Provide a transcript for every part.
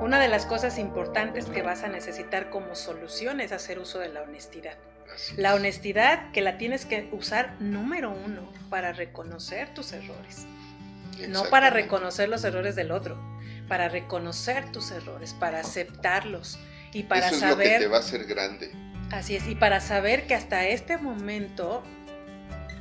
Una de las cosas importantes que vas a necesitar como solución es hacer uso de la honestidad. La honestidad que la tienes que usar número uno para reconocer tus errores. No para reconocer los errores del otro, para reconocer tus errores, para aceptarlos y para Eso es saber... Lo que te va a hacer grande. Así es, y para saber que hasta este momento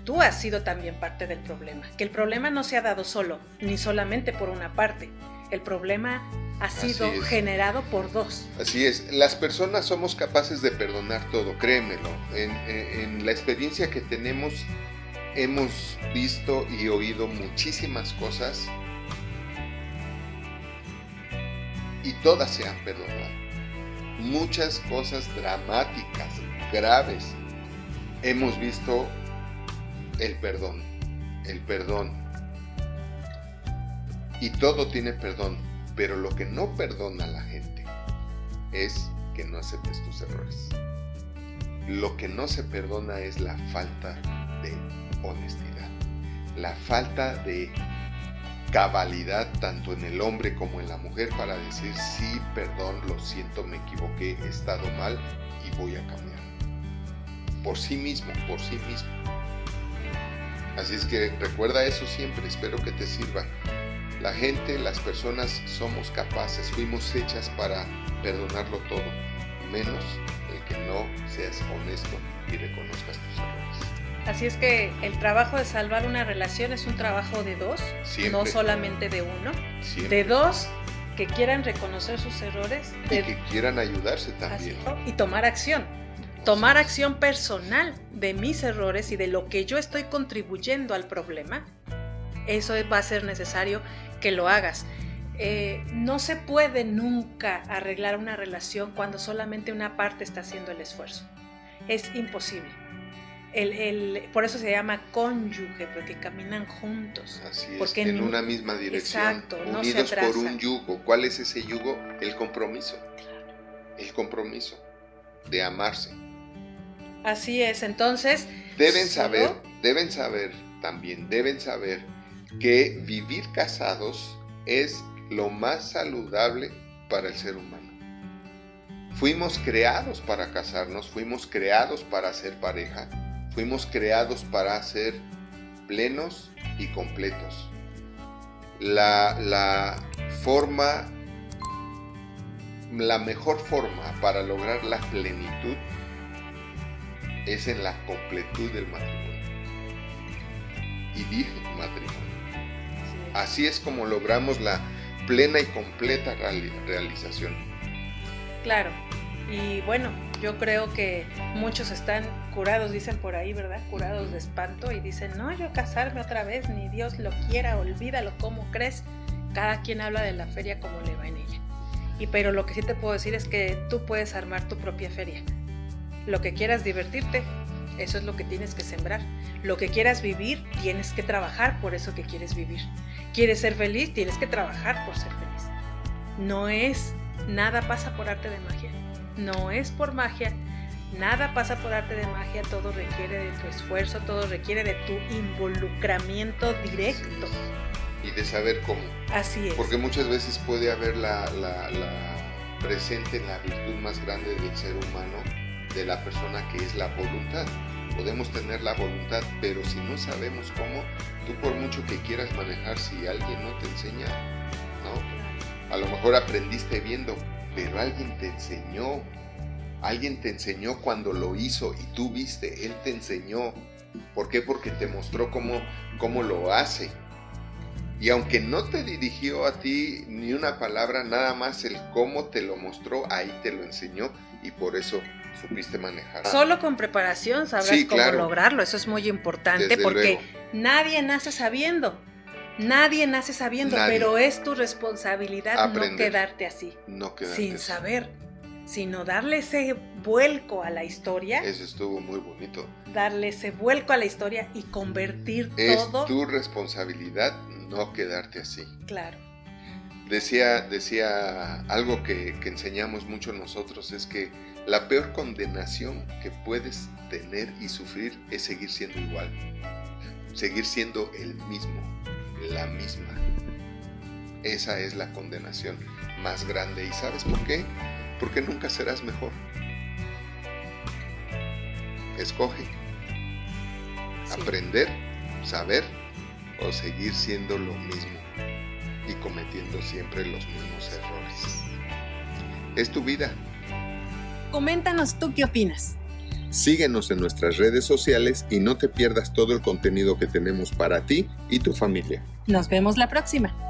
tú has sido también parte del problema, que el problema no se ha dado solo, ni solamente por una parte, el problema ha sido generado por dos. Así es, las personas somos capaces de perdonar todo, créemelo. En, en, la experiencia que tenemos hemos visto y oído muchísimas cosas y todas se han perdonado. Muchas cosas dramáticas, graves. Hemos visto el perdón, el perdón. Y todo tiene perdón, pero lo que no perdona a la gente es que no aceptes tus errores. Lo que no se perdona es la falta de honestidad, la falta de cabalidad tanto en el hombre como en la mujer para decir sí, perdón, lo siento, me equivoqué, he estado mal y voy a cambiar. Por sí mismo, por sí mismo. Así es que recuerda eso siempre, espero que te sirva. La gente, las personas somos capaces, fuimos hechas para perdonarlo todo, menos el que no seas honesto y reconozcas tus errores. Así es que el trabajo de salvar una relación es un trabajo de dos, no solamente de uno, de dos que quieran reconocer sus errores y que quieran ayudarse también. Y tomar acción. Tomar acción personal de mis errores y de lo que yo estoy contribuyendo al problema, eso va a ser necesario que lo hagas. Eh, no se puede nunca arreglar una relación cuando solamente una parte está haciendo el esfuerzo. Es imposible. por eso se llama cónyuge, porque caminan juntos. Así es, porque en, una misma dirección, unidos por un yugo. ¿Cuál es ese yugo? El compromiso. El compromiso de amarse. Así es, entonces... Deben saber, deben saber también, deben saber que vivir casados es lo más saludable para el ser humano. Fuimos creados para casarnos, fuimos creados para ser pareja, fuimos creados para ser plenos y completos. La, la forma, la mejor forma para lograr la plenitud es en la completud del matrimonio. Y dije matrimonio. Así es como logramos la plena y completa realización. Claro. Y bueno, yo creo que muchos están curados, dicen por ahí, ¿verdad? Curados de espanto y dicen, no, yo casarme otra vez, ni Dios lo quiera, olvídalo, ¿cómo crees? Cada quien habla de la feria como le va en ella. Y pero lo que sí te puedo decir es que tú puedes armar tu propia feria lo que quieras divertirte, eso es lo que tienes que sembrar. Lo que quieras vivir, tienes que trabajar por eso que quieres vivir. ¿Quieres ser feliz? Tienes que trabajar por ser feliz. No es, nada pasa por arte de magia. No es por magia. Nada pasa por arte de magia. Todo requiere de tu esfuerzo, todo requiere de tu involucramiento directo. Y de saber cómo. Así es. Porque muchas veces puede haber la, la, la presente la virtud más grande del ser humano de la persona que es la voluntad. Podemos tener la voluntad, pero si no sabemos cómo, tú por mucho que quieras manejar, si alguien no te enseña, ¿no? A lo mejor aprendiste viendo, pero alguien te enseñó. Alguien te enseñó cuando lo hizo y tú viste, él te enseñó. ¿Por qué? Porque te mostró cómo, cómo lo hace. Y aunque no te dirigió a ti ni una palabra, nada más el cómo te lo mostró, ahí te lo enseñó y por eso supiste manejar. Solo con preparación sabrás cómo lograrlo, eso es muy importante porque nadie nace sabiendo. Nadie nace sabiendo, pero es tu responsabilidad no quedarte así, no sin saber, sino darle ese vuelco a la historia. Eso estuvo muy bonito. Darle ese vuelco a la historia y convertir todo. Es tu responsabilidad no quedarte así. Claro. Decía, decía algo que, que enseñamos mucho nosotros, es que la peor condenación que puedes tener y sufrir es seguir siendo igual, seguir siendo el mismo, la misma. esa es la condenación más grande. ¿Y sabes por qué? Porque nunca serás mejor. Escoge. Aprender, saber o seguir siendo lo mismo y cometiendo siempre los mismos errores. Es tu vida. Coméntanos tú qué opinas. Síguenos en nuestras redes sociales y no te pierdas todo el contenido que tenemos para ti y tu familia. Nos vemos la próxima.